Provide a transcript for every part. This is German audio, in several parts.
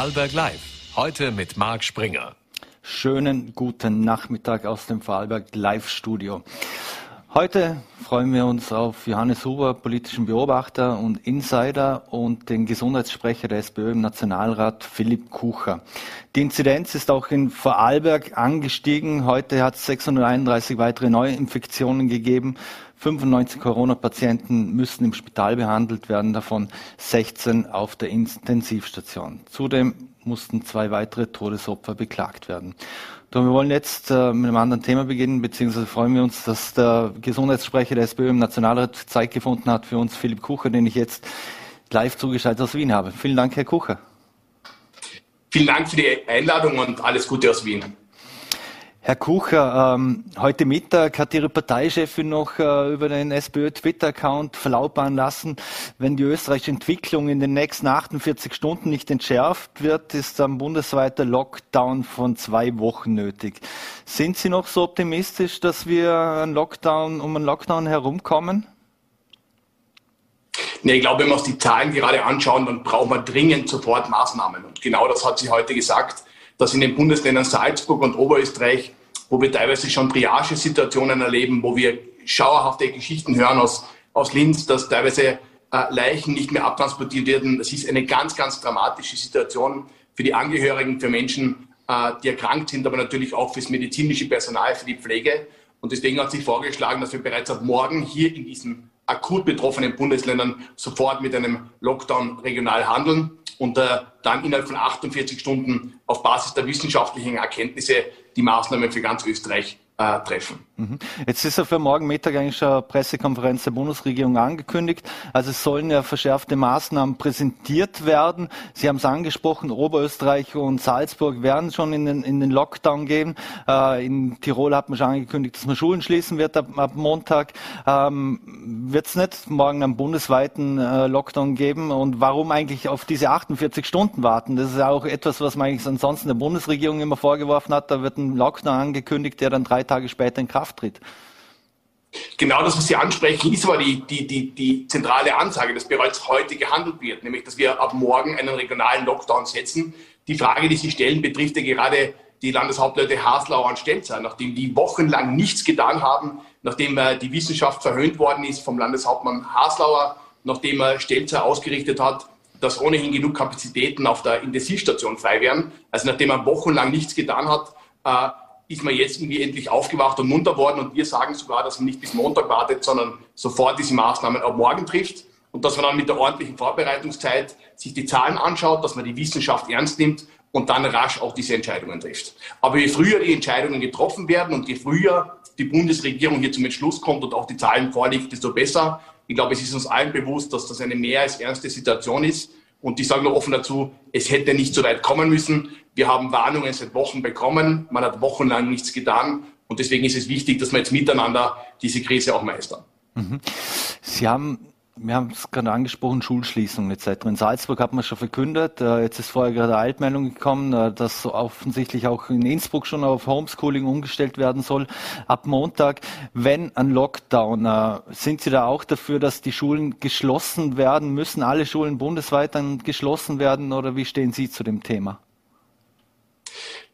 Vorarlberg Live. Heute mit Marc Springer. Schönen guten Nachmittag aus dem Vorarlberg Live Studio. Heute freuen wir uns auf Johannes Huber, politischen Beobachter und Insider und den Gesundheitssprecher der SPÖ im Nationalrat, Philipp Kucher. Die Inzidenz ist auch in Vorarlberg angestiegen. Heute hat es 631 weitere Neuinfektionen gegeben. 95 Corona-Patienten müssen im Spital behandelt werden, davon 16 auf der Intensivstation. Zudem mussten zwei weitere Todesopfer beklagt werden. Doch wir wollen jetzt äh, mit einem anderen Thema beginnen, beziehungsweise freuen wir uns, dass der Gesundheitssprecher der SPÖ im Nationalrat Zeit gefunden hat für uns, Philipp Kucher, den ich jetzt live zugeschaltet aus Wien habe. Vielen Dank, Herr Kucher. Vielen Dank für die Einladung und alles Gute aus Wien. Herr Kucher, ähm, heute Mittag hat Ihre Parteichefin noch äh, über den SPÖ-Twitter-Account verlautbaren lassen, wenn die österreichische Entwicklung in den nächsten 48 Stunden nicht entschärft wird, ist ein bundesweiter Lockdown von zwei Wochen nötig. Sind Sie noch so optimistisch, dass wir einen Lockdown, um einen Lockdown herumkommen? Nee, ich glaube, wenn wir uns die Zahlen gerade anschauen, dann brauchen wir dringend sofort Maßnahmen. Und genau das hat sie heute gesagt dass in den Bundesländern Salzburg und Oberösterreich, wo wir teilweise schon Triage-Situationen erleben, wo wir schauerhafte Geschichten hören aus, aus Linz, dass teilweise äh, Leichen nicht mehr abtransportiert werden. Das ist eine ganz, ganz dramatische Situation für die Angehörigen, für Menschen, äh, die erkrankt sind, aber natürlich auch fürs medizinische Personal, für die Pflege. Und deswegen hat sich vorgeschlagen, dass wir bereits ab morgen hier in diesen akut betroffenen Bundesländern sofort mit einem Lockdown regional handeln und äh, dann innerhalb von 48 Stunden auf Basis der wissenschaftlichen Erkenntnisse die Maßnahmen für ganz Österreich äh, treffen. Mhm. Jetzt ist ja für morgen Mittag eigentlich schon eine Pressekonferenz der Bundesregierung angekündigt. Also es sollen ja verschärfte Maßnahmen präsentiert werden. Sie haben es angesprochen, Oberösterreich und Salzburg werden schon in den, in den Lockdown gehen. Äh, in Tirol hat man schon angekündigt, dass man Schulen schließen wird ab, ab Montag. Ähm, wird es nicht morgen einen bundesweiten äh, Lockdown geben? Und warum eigentlich auf diese 48 Stunden warten? Das ist ja auch etwas, was man eigentlich ansonsten der Bundesregierung immer vorgeworfen hat. Da wird ein Lockdown angekündigt, der dann drei Tage später in Kraft tritt. Genau das, was Sie ansprechen, ist aber die, die, die, die zentrale Ansage, dass bereits heute gehandelt wird, nämlich dass wir ab morgen einen regionalen Lockdown setzen. Die Frage, die Sie stellen, betrifft ja gerade die Landeshauptleute Haslauer und Stelzer, nachdem die wochenlang nichts getan haben, nachdem äh, die Wissenschaft verhöhnt worden ist vom Landeshauptmann Haslauer, nachdem er Stelzer ausgerichtet hat, dass ohnehin genug Kapazitäten auf der Intensivstation frei wären. Also nachdem er wochenlang nichts getan hat, äh, ist man jetzt irgendwie endlich aufgewacht und munter worden. Und wir sagen sogar, dass man nicht bis Montag wartet, sondern sofort diese Maßnahmen ab morgen trifft. Und dass man dann mit der ordentlichen Vorbereitungszeit sich die Zahlen anschaut, dass man die Wissenschaft ernst nimmt und dann rasch auch diese Entscheidungen trifft. Aber je früher die Entscheidungen getroffen werden und je früher die Bundesregierung hier zum Entschluss kommt und auch die Zahlen vorliegt, desto besser. Ich glaube, es ist uns allen bewusst, dass das eine mehr als ernste Situation ist. Und ich sage nur offen dazu, es hätte nicht so weit kommen müssen. Wir haben Warnungen seit Wochen bekommen. Man hat wochenlang nichts getan. Und deswegen ist es wichtig, dass wir jetzt miteinander diese Krise auch meistern. Mhm. Sie haben wir haben es gerade angesprochen, Schulschließungen etc. In Salzburg hat man schon verkündet, äh, jetzt ist vorher gerade eine Altmeldung gekommen, äh, dass offensichtlich auch in Innsbruck schon auf Homeschooling umgestellt werden soll. Ab Montag, wenn ein Lockdown, äh, sind Sie da auch dafür, dass die Schulen geschlossen werden? Müssen alle Schulen bundesweit dann geschlossen werden oder wie stehen Sie zu dem Thema?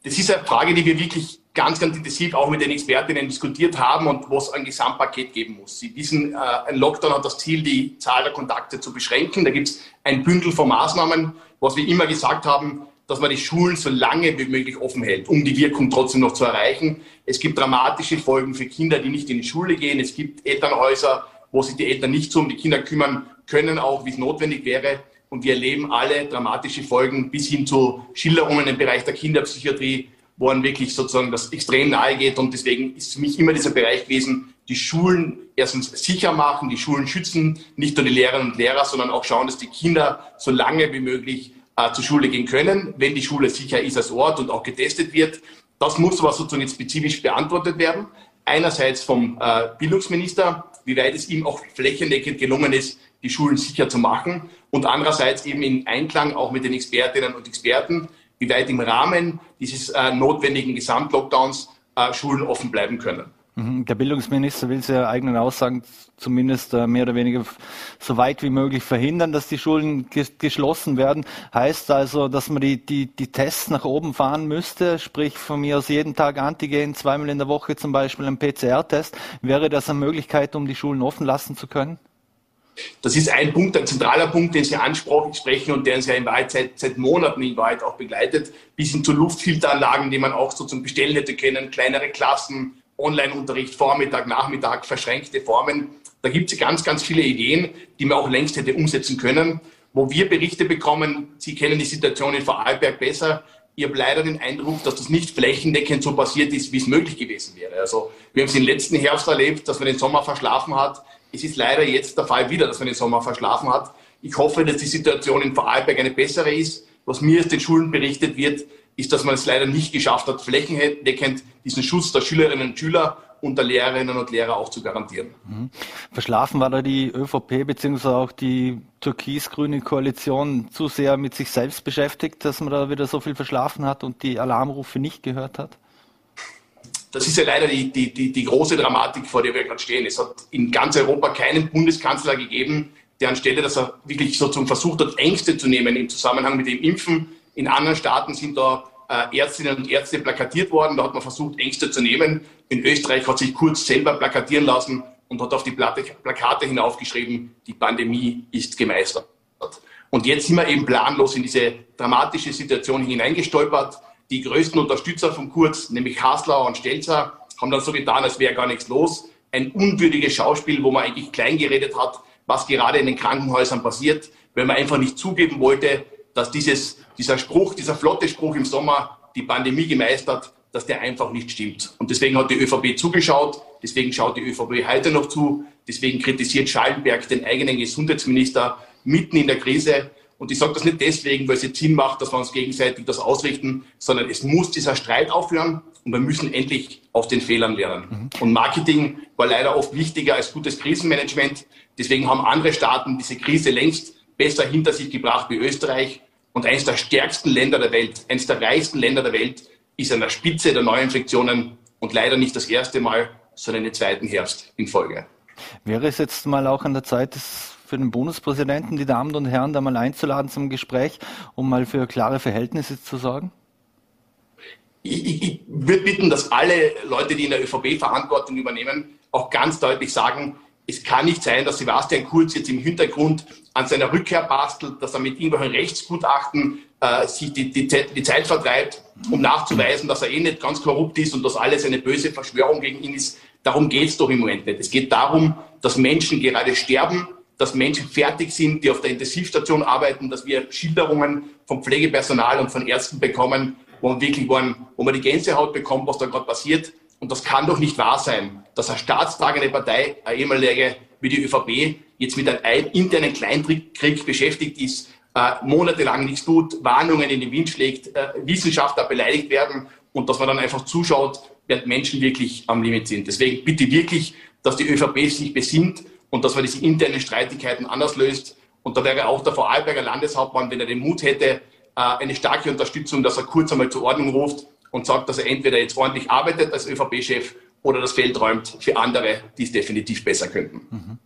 Das ist eine Frage, die wir wirklich ganz, ganz intensiv auch mit den Expertinnen diskutiert haben und wo es ein Gesamtpaket geben muss. Sie wissen, äh, ein Lockdown hat das Ziel, die Zahl der Kontakte zu beschränken. Da gibt es ein Bündel von Maßnahmen, was wir immer gesagt haben, dass man die Schulen so lange wie möglich offen hält, um die Wirkung trotzdem noch zu erreichen. Es gibt dramatische Folgen für Kinder, die nicht in die Schule gehen. Es gibt Elternhäuser, wo sich die Eltern nicht so um die Kinder kümmern können, auch wie es notwendig wäre. Und wir erleben alle dramatische Folgen bis hin zu Schilderungen im Bereich der Kinderpsychiatrie, wo man wirklich sozusagen das extrem nahe geht. Und deswegen ist für mich immer dieser Bereich gewesen, die Schulen erstens sicher machen, die Schulen schützen, nicht nur die Lehrerinnen und Lehrer, sondern auch schauen, dass die Kinder so lange wie möglich äh, zur Schule gehen können, wenn die Schule sicher ist als Ort und auch getestet wird. Das muss aber sozusagen jetzt spezifisch beantwortet werden. Einerseits vom äh, Bildungsminister, wie weit es ihm auch flächendeckend gelungen ist, die Schulen sicher zu machen und andererseits eben in Einklang auch mit den Expertinnen und Experten, wie weit im Rahmen dieses äh, notwendigen Gesamtlockdowns äh, Schulen offen bleiben können. Mhm. Der Bildungsminister will seine eigenen Aussagen zumindest äh, mehr oder weniger so weit wie möglich verhindern, dass die Schulen geschlossen werden. Heißt also, dass man die, die, die Tests nach oben fahren müsste, sprich von mir aus jeden Tag Antigen, zweimal in der Woche zum Beispiel ein PCR-Test. Wäre das eine Möglichkeit, um die Schulen offen lassen zu können? Das ist ein Punkt, ein zentraler Punkt, den Sie ansprechen und der uns ja in Wahrheit seit, seit Monaten in Wahrheit auch begleitet, bis hin zu Luftfilteranlagen, die man auch so zum Bestellen hätte können, kleinere Klassen, Online-Unterricht, Vormittag, Nachmittag, verschränkte Formen. Da gibt es ganz, ganz viele Ideen, die man auch längst hätte umsetzen können. Wo wir Berichte bekommen, Sie kennen die Situation in Vorarlberg besser, ich habe leider den Eindruck, dass das nicht flächendeckend so passiert ist, wie es möglich gewesen wäre. Also wir haben es im letzten Herbst erlebt, dass man den Sommer verschlafen hat. Es ist leider jetzt der Fall wieder, dass man den Sommer verschlafen hat. Ich hoffe, dass die Situation in Vorarlberg eine bessere ist. Was mir aus den Schulen berichtet wird, ist, dass man es leider nicht geschafft hat, flächendeckend diesen Schutz der Schülerinnen und Schüler und der Lehrerinnen und Lehrer auch zu garantieren. Mhm. Verschlafen war da die ÖVP bzw. auch die türkis-grüne Koalition zu sehr mit sich selbst beschäftigt, dass man da wieder so viel verschlafen hat und die Alarmrufe nicht gehört hat? Das ist ja leider die, die, die, die große Dramatik, vor der wir gerade stehen. Es hat in ganz Europa keinen Bundeskanzler gegeben, der anstelle, dass er wirklich sozusagen versucht hat, Ängste zu nehmen im Zusammenhang mit dem Impfen. In anderen Staaten sind da äh, Ärztinnen und Ärzte plakatiert worden. Da hat man versucht, Ängste zu nehmen. In Österreich hat sich Kurz selber plakatieren lassen und hat auf die Plakate hinaufgeschrieben, die Pandemie ist gemeistert. Und jetzt sind wir eben planlos in diese dramatische Situation hineingestolpert. Die größten Unterstützer von Kurz, nämlich Haslauer und Stelzer, haben dann so getan, als wäre gar nichts los. Ein unwürdiges Schauspiel, wo man eigentlich klein geredet hat, was gerade in den Krankenhäusern passiert, weil man einfach nicht zugeben wollte, dass dieses, dieser Spruch, dieser flotte Spruch im Sommer, die Pandemie gemeistert, dass der einfach nicht stimmt. Und deswegen hat die ÖVP zugeschaut, deswegen schaut die ÖVP heute noch zu, deswegen kritisiert Schallenberg den eigenen Gesundheitsminister mitten in der Krise. Und ich sage das nicht deswegen, weil es jetzt Sinn macht, dass wir uns gegenseitig das ausrichten, sondern es muss dieser Streit aufhören und wir müssen endlich aus den Fehlern lernen. Mhm. Und Marketing war leider oft wichtiger als gutes Krisenmanagement. Deswegen haben andere Staaten diese Krise längst besser hinter sich gebracht wie Österreich. Und eines der stärksten Länder der Welt, eines der reichsten Länder der Welt, ist an der Spitze der Neuinfektionen und leider nicht das erste Mal, sondern den zweiten Herbst in Folge. Wäre es jetzt mal auch an der Zeit, für den Bundespräsidenten, die Damen und Herren, da mal einzuladen zum Gespräch, um mal für klare Verhältnisse zu sorgen? Ich, ich, ich würde bitten, dass alle Leute, die in der ÖVP Verantwortung übernehmen, auch ganz deutlich sagen, es kann nicht sein, dass Sebastian Kurz jetzt im Hintergrund an seiner Rückkehr bastelt, dass er mit irgendwelchen Rechtsgutachten äh, sich die, die, die, Zeit vertreibt, um nachzuweisen, dass er eh nicht ganz korrupt ist und dass alles eine böse Verschwörung gegen ihn ist. Darum geht es doch im Moment nicht. Es geht darum, dass Menschen gerade sterben, dass Menschen fertig sind, die auf der Intensivstation arbeiten, dass wir Schilderungen vom Pflegepersonal und von Ärzten bekommen, wo man wirklich, wo man die Gänsehaut bekommt, was da gerade passiert. Und das kann doch nicht wahr sein, dass eine staatstragende Partei, eine ehemalige wie die ÖVP, jetzt mit einem internen Kleinkrieg beschäftigt ist, äh, monatelang nichts tut, Warnungen in den Wind schlägt, äh, Wissenschaftler beleidigt werden und dass man dann einfach zuschaut, während Menschen wirklich am Limit sind. Deswegen bitte wirklich, dass die ÖVP sich besinnt und dass man diese internen Streitigkeiten anders löst. Und da wäre auch der Vorarlberger Landeshauptmann, wenn er den Mut hätte, äh, eine starke Unterstützung, dass er kurz einmal zur Ordnung ruft und sagt, dass er entweder jetzt ordentlich arbeitet als ÖVP-Chef oder das Feld räumt für andere, die es definitiv besser könnten. Mhm.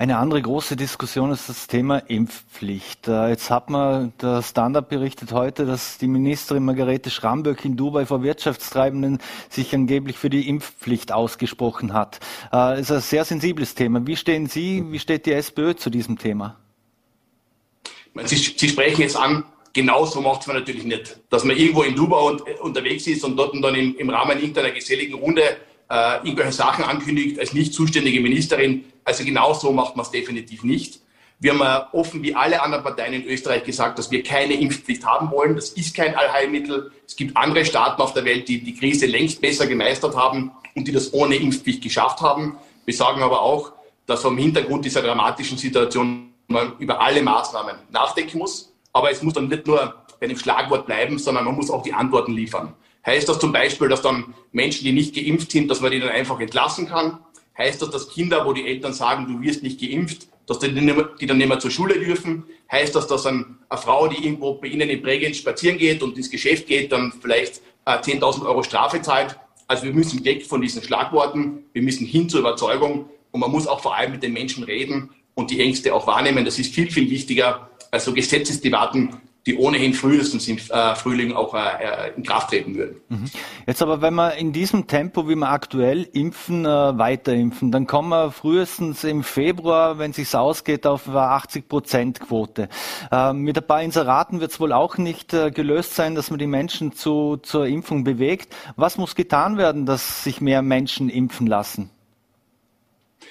Eine andere große Diskussion ist das Thema Impfpflicht. Äh, jetzt hat man der Standard berichtet heute, dass die Ministerin Margarete Schramböck in Dubai vor Wirtschaftstreibenden sich angeblich für die Impfpflicht ausgesprochen hat. Das äh, ist ein sehr sensibles Thema. Wie stehen Sie, wie steht die SPÖ zu diesem Thema? Sie, Sie sprechen es an, genauso macht es man natürlich nicht. Dass man irgendwo in Dubai und, äh, unterwegs ist und dort dann im, im Rahmen irgendeiner geselligen Runde äh, irgendwelche Sachen ankündigt als nicht zuständige Ministerin. Also genauso macht man es definitiv nicht. Wir haben offen wie alle anderen Parteien in Österreich gesagt, dass wir keine Impfpflicht haben wollen. Das ist kein Allheilmittel. Es gibt andere Staaten auf der Welt, die die Krise längst besser gemeistert haben und die das ohne Impfpflicht geschafft haben. Wir sagen aber auch, dass vom Hintergrund dieser dramatischen Situation man über alle Maßnahmen nachdenken muss. Aber es muss dann nicht nur bei einem Schlagwort bleiben, sondern man muss auch die Antworten liefern. Heißt das zum Beispiel, dass dann Menschen, die nicht geimpft sind, dass man die dann einfach entlassen kann? Heißt das, dass Kinder, wo die Eltern sagen, du wirst nicht geimpft, dass die, dann nicht mehr zur Schule dürfen? Heißt das, dass eine Frau, die irgendwo bei Ihnen in Bregenz spazieren geht und ins Geschäft geht, dann vielleicht äh, 10.000 Euro Strafe zahlt? Also wir müssen weg von diesen Schlagworten, wir müssen hin zur Überzeugung und man muss auch vor allem mit den Menschen reden und die Ängste auch wahrnehmen. Das ist viel, viel wichtiger als so Gesetzesdebatten, die ohnehin frühestens im äh, Frühling auch äh, in Kraft treten würden. Mhm. Jetzt aber, wenn wir in diesem Tempo, wie wir aktuell impfen, äh, weiterimpfen, dann kommen wir frühestens im Februar, wenn es sich ausgeht, auf 80 Prozent Quote. Äh, mit ein paar Inseraten wird es wohl auch nicht äh, gelöst sein, dass man die Menschen zu, zur Impfung bewegt. Was muss getan werden, dass sich mehr Menschen impfen lassen?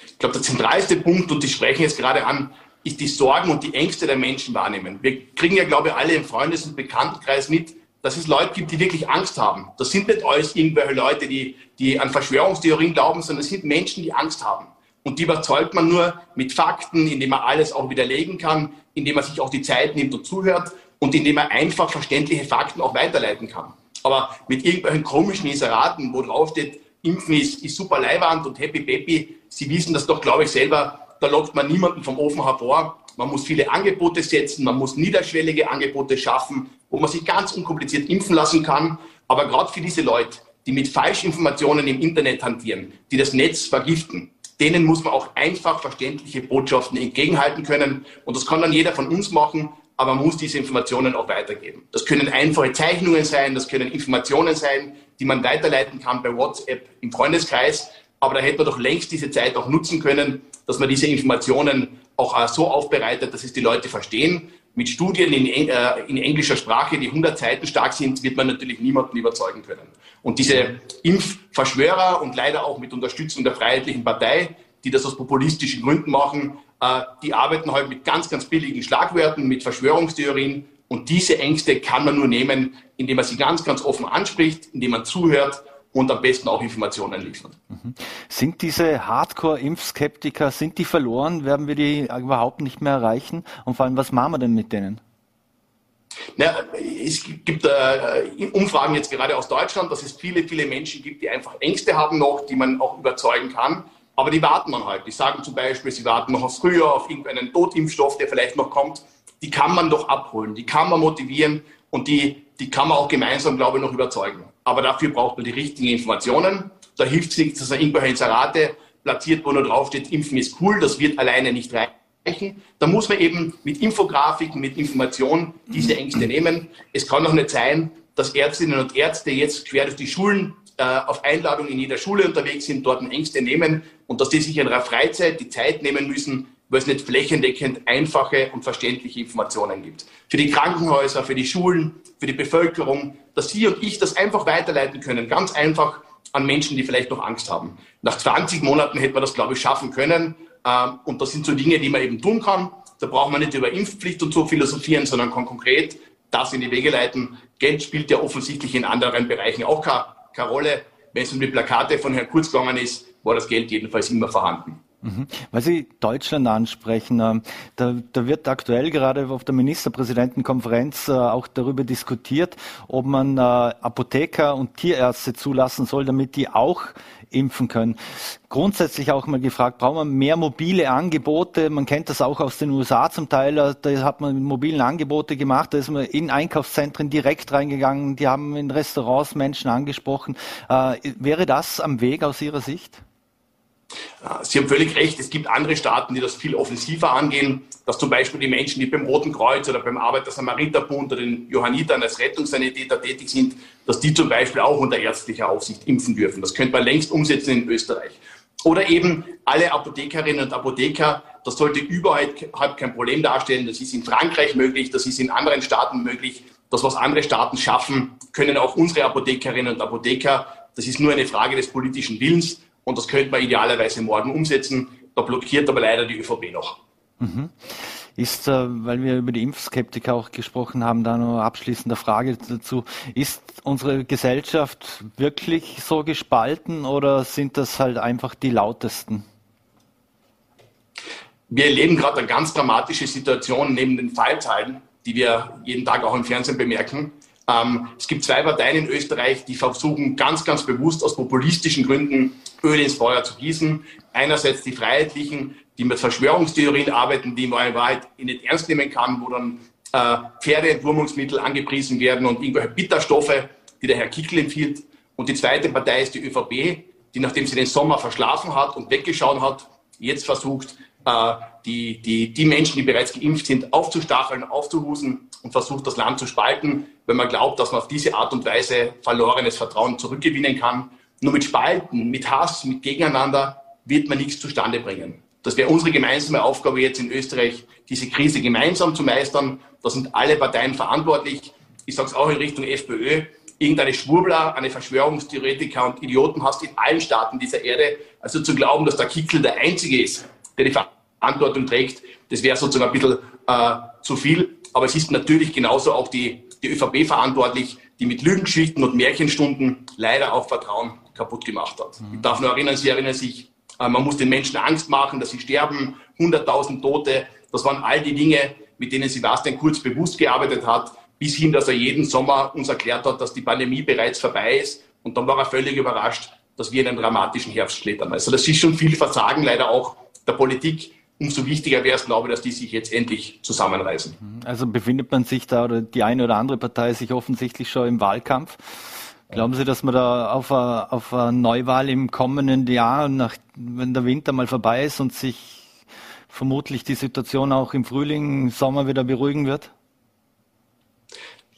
Ich glaube, der zentralste Punkt, und die sprechen jetzt gerade an, die Sorgen und die Ängste der Menschen wahrnehmen. Wir kriegen ja, glaube ich, alle im Freundes- und Bekanntenkreis mit, dass es Leute gibt, die wirklich Angst haben. Das sind nicht alles irgendwelche Leute, die, die an Verschwörungstheorien glauben, sondern es sind Menschen, die Angst haben. Und die überzeugt man nur mit Fakten, indem man alles auch widerlegen kann, indem man sich auch die Zeit nimmt und zuhört und indem man einfach verständliche Fakten auch weiterleiten kann. Aber mit irgendwelchen komischen Inseraten, wo drauf steht, Impfen ist, ist super Leihwand und happy peppy, Sie wissen das doch, glaube ich, selber, da lockt man niemanden vom Ofen hervor. Man muss viele Angebote setzen, man muss niederschwellige Angebote schaffen, wo man sich ganz unkompliziert impfen lassen kann. Aber gerade für diese Leute, die mit Falschinformationen im Internet hantieren, die das Netz vergiften, denen muss man auch einfach verständliche Botschaften entgegenhalten können. Und das kann dann jeder von uns machen, aber man muss diese Informationen auch weitergeben. Das können einfache Zeichnungen sein, das können Informationen sein, die man weiterleiten kann bei WhatsApp im Freundeskreis. Aber da hätte man doch längst diese Zeit auch nutzen können, dass man diese Informationen auch äh, so aufbereitet, dass es die Leute verstehen. Mit Studien in, äh, in englischer Sprache, die 100 Seiten stark sind, wird man natürlich niemanden überzeugen können. Und diese Impfverschwörer und leider auch mit Unterstützung der Freiheitlichen Partei, die das aus populistischen Gründen machen, äh, die arbeiten halt mit ganz, ganz billigen Schlagwörtern, mit Verschwörungstheorien. Und diese Ängste kann man nur nehmen, indem man sie ganz, ganz offen anspricht, indem man zuhört und am besten auch Informationen liefern. Mhm. Sind diese Hardcore-Impfskeptiker, sind die verloren? Werden wir die überhaupt nicht mehr erreichen? Und vor allem, was machen wir denn mit denen? Na, es gibt äh, Umfragen jetzt gerade aus Deutschland, dass es viele, viele Menschen gibt, die einfach Ängste haben noch, die man auch überzeugen kann. Aber die warten dann halt. Die sagen zum Beispiel, sie warten noch auf früher, auf irgendeinen Totimpfstoff, der vielleicht noch kommt. Die kann man doch abholen, die kann man motivieren und die, die kann man auch gemeinsam, glaube ich, noch überzeugen. Aber dafür braucht man die richtigen Informationen. Da hilft es nichts, dass er irgendwelche Inserate platziert, wo nur draufsteht, Impfen ist cool, das wird alleine nicht reichen. Da muss man eben mit Infografiken, mit Informationen diese Ängste nehmen. Es kann doch nicht sein, dass Ärztinnen und Ärzte jetzt quer durch die Schulen äh, auf Einladung in jeder Schule unterwegs sind, dort Ängste nehmen und dass die sich in ihrer Freizeit die Zeit nehmen müssen, weil es nicht flächendeckend einfache und verständliche Informationen gibt. Für die Krankenhäuser, für die Schulen, für die Bevölkerung, dass Sie und ich das einfach weiterleiten können, ganz einfach an Menschen, die vielleicht noch Angst haben. Nach 20 Monaten hätte man das, glaube ich, schaffen können. Ähm, und das sind so Dinge, die man eben tun kann. Da braucht man nicht über Impfpflicht und so philosophieren, sondern kann konkret das in die Wege leiten. Geld spielt ja offensichtlich in anderen Bereichen auch keine, keine Rolle. Wenn es um die Plakate von Herrn Kurz gegangen ist, war das Geld jedenfalls immer vorhanden. Mhm. Weil Sie Deutschland ansprechen, ähm, da, da, wird aktuell gerade auf der Ministerpräsidentenkonferenz äh, auch darüber diskutiert, ob man äh, Apotheker und Tierärzte zulassen soll, damit die auch impfen können. Grundsätzlich auch mal gefragt, braucht man mehr mobile Angebote? Man kennt das auch aus den USA zum Teil, äh, da hat man mobilen Angebote gemacht, da ist man in Einkaufszentren direkt reingegangen, die haben in Restaurants Menschen angesprochen. wäre das am Weg aus Ihrer Sicht? Sie haben völlig recht, es gibt andere Staaten, die das viel offensiver angehen, dass zum Beispiel die Menschen, die beim Roten Kreuz oder beim Arbeiter-Samariter-Bund oder den Johannitern als Rettungssanitäter tätig sind, dass die zum Beispiel auch unter ärztlicher Aufsicht impfen dürfen. Das könnte man längst umsetzen in Österreich. Oder eben alle Apothekerinnen und Apotheker, das sollte überhaupt kein Problem darstellen. Das ist in Frankreich möglich, das ist in anderen Staaten möglich. Das, was andere Staaten schaffen, können auch unsere Apothekerinnen und Apotheker. Das ist nur eine Frage des politischen Willens. Und das könnte man idealerweise morgen umsetzen. Da blockiert aber leider die ÖVP noch. Mhm. Ist, äh, weil wir über die Impfskeptiker auch gesprochen haben, da noch abschließende Frage dazu. Ist unsere Gesellschaft wirklich so gespalten oder sind das halt einfach die lautesten? Wir erleben gerade eine ganz dramatische Situation neben den Fallzahlen, die wir jeden Tag auch im Fernsehen bemerken. Ähm, es gibt zwei Parteien in Österreich, die versuchen ganz, ganz bewusst aus populistischen Gründen Öl ins Feuer zu gießen. Einerseits die Freiheitlichen, die mit Verschwörungstheorien arbeiten, die man in Wahrheit nicht ernst nehmen kann, wo dann äh, Pferdeentwurmungsmittel angepriesen werden und irgendwelche Bitterstoffe, die der Herr Kickel empfiehlt. Und die zweite Partei ist die ÖVP, die nachdem sie den Sommer verschlafen hat und weggeschaut hat, jetzt versucht, äh, die, die, die Menschen, die bereits geimpft sind, aufzustacheln, aufzuhusen und versucht, das Land zu spalten, wenn man glaubt, dass man auf diese Art und Weise verlorenes Vertrauen zurückgewinnen kann. Nur mit Spalten, mit Hass, mit Gegeneinander wird man nichts zustande bringen. Das wäre unsere gemeinsame Aufgabe jetzt in Österreich, diese Krise gemeinsam zu meistern. Da sind alle Parteien verantwortlich. Ich sage es auch in Richtung FPÖ. Irgendeine Schwurbler, eine Verschwörungstheoretiker und Idioten hast in allen Staaten dieser Erde. Also zu glauben, dass der Kickel der Einzige ist, der die Verantwortung trägt, das wäre sozusagen ein bisschen äh, zu viel. Aber es ist natürlich genauso auch die, die ÖVP verantwortlich, die mit Lügengeschichten und Märchenstunden leider auch Vertrauen kaputt gemacht hat. Mhm. Ich darf nur erinnern, Sie erinnern sich, äh, man muss den Menschen Angst machen, dass sie sterben, 100.000 Tote. Das waren all die Dinge, mit denen Sebastian Kurz bewusst gearbeitet hat, bis hin, dass er jeden Sommer uns erklärt hat, dass die Pandemie bereits vorbei ist. Und dann war er völlig überrascht, dass wir in einen dramatischen Herbst schlittern. Also das ist schon viel Versagen leider auch der Politik. Umso wichtiger wäre es, glaube ich, dass die sich jetzt endlich zusammenreißen. Also befindet man sich da oder die eine oder andere Partei sich offensichtlich schon im Wahlkampf. Glauben Sie, dass man da auf eine, auf eine Neuwahl im kommenden Jahr, nach, wenn der Winter mal vorbei ist und sich vermutlich die Situation auch im Frühling, Sommer wieder beruhigen wird?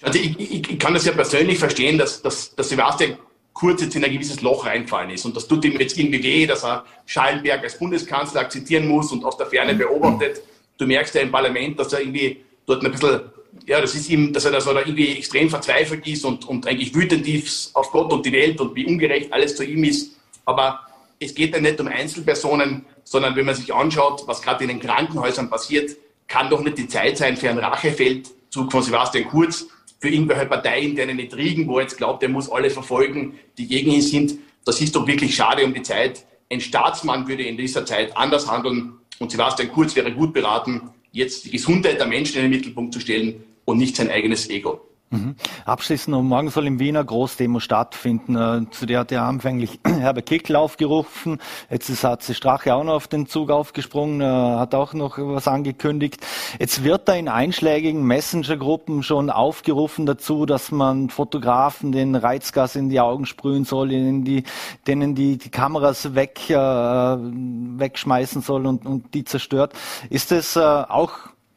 Also ich, ich, ich kann das ja persönlich verstehen, dass, dass, dass Sebastian Kurz jetzt in ein gewisses Loch reingefallen ist. Und das tut ihm jetzt irgendwie weh, dass er Schallenberg als Bundeskanzler akzeptieren muss und aus der Ferne beobachtet. Du merkst ja im Parlament, dass er irgendwie dort ein bisschen ja, das ist ihm, dass er, da irgendwie extrem verzweifelt ist und, und eigentlich wütend ist auf Gott und die Welt und wie ungerecht alles zu ihm ist. Aber es geht ja nicht um Einzelpersonen, sondern wenn man sich anschaut, was gerade in den Krankenhäusern passiert, kann doch nicht die Zeit sein für einen Rachefeldzug von Sebastian Kurz, für irgendwelche einen Intrigen, wo er jetzt glaubt, er muss alle verfolgen, die gegen ihn sind. Das ist doch wirklich schade um die Zeit. Ein Staatsmann würde in dieser Zeit anders handeln und Sebastian Kurz wäre gut beraten, jetzt die Gesundheit der Menschen in den Mittelpunkt zu stellen und nicht sein eigenes Ego. Mhm. Abschließend, morgen soll in Wiener Großdemo stattfinden. Äh, zu der hat ja anfänglich Herbert Kickl aufgerufen. Jetzt ist HC Strache auch noch auf den Zug aufgesprungen, äh, hat auch noch was angekündigt. Jetzt wird da in einschlägigen Messenger-Gruppen schon aufgerufen dazu, dass man Fotografen den Reizgas in die Augen sprühen soll, in die, denen die, die Kameras weg, äh, wegschmeißen soll und, und die zerstört. Ist es äh, auch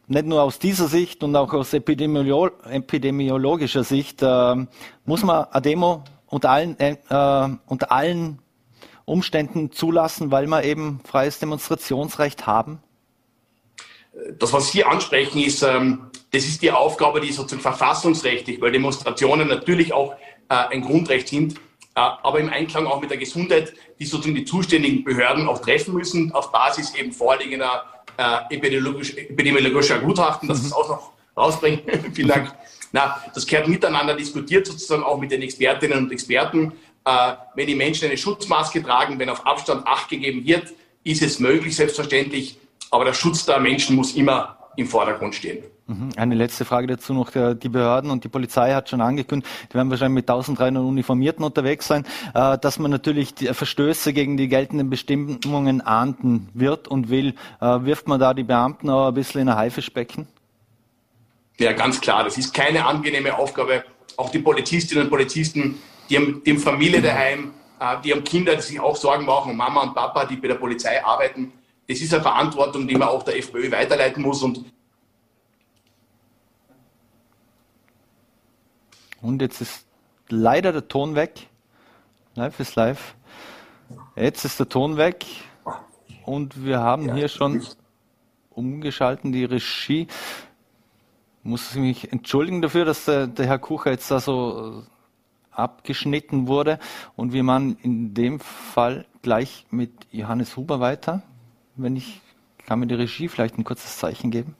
nicht nur aus dieser Sicht und auch aus epidemiolo epidemiologischer Sicht äh, muss man eine Demo unter allen, äh, unter allen Umständen zulassen, weil wir eben freies Demonstrationsrecht haben? Das, was Sie ansprechen, ist, ähm, das ist die Aufgabe, die sozusagen verfassungsrechtlich, weil Demonstrationen natürlich auch äh, ein Grundrecht sind, äh, aber im Einklang auch mit der Gesundheit, die sozusagen die zuständigen Behörden auch treffen müssen, auf Basis eben vorliegender äh, epidemiologisch, epidemiologischer Gutachten, das mhm. es auch noch rausbringen. Vielen Dank. Na, das gehört miteinander diskutiert, sozusagen auch mit den Expertinnen und Experten. Äh, wenn die Menschen eine Schutzmaske tragen, wenn auf Abstand Acht gegeben wird, ist es möglich, selbstverständlich. Aber der Schutz der Menschen muss immer im Vordergrund stehen. Mhm. Eine letzte Frage dazu noch. Die Behörden und die Polizei hat schon angekündigt, die werden wahrscheinlich mit 1300 Uniformierten unterwegs sein, äh, dass man natürlich Verstöße gegen die geltenden Bestimmungen ahnden wird und will. Äh, wirft man da die Beamten auch ein bisschen in ein Haifischbecken? Ja, ganz klar. Das ist keine angenehme Aufgabe. Auch die Polizistinnen und Polizisten, die haben, die haben Familie daheim, äh, die haben Kinder, die sich auch Sorgen machen Mama und Papa, die bei der Polizei arbeiten. Das ist eine Verantwortung, die man auch der FPÖ weiterleiten muss. Und Und jetzt ist leider der Ton weg. Live ist live. Jetzt ist der Ton weg. Und wir haben hier schon umgeschalten die Regie. Muss ich mich entschuldigen dafür, dass der, der Herr Kucher jetzt da so äh, abgeschnitten wurde. Und wir machen in dem Fall gleich mit Johannes Huber weiter. Wenn ich, kann mir die Regie vielleicht ein kurzes Zeichen geben?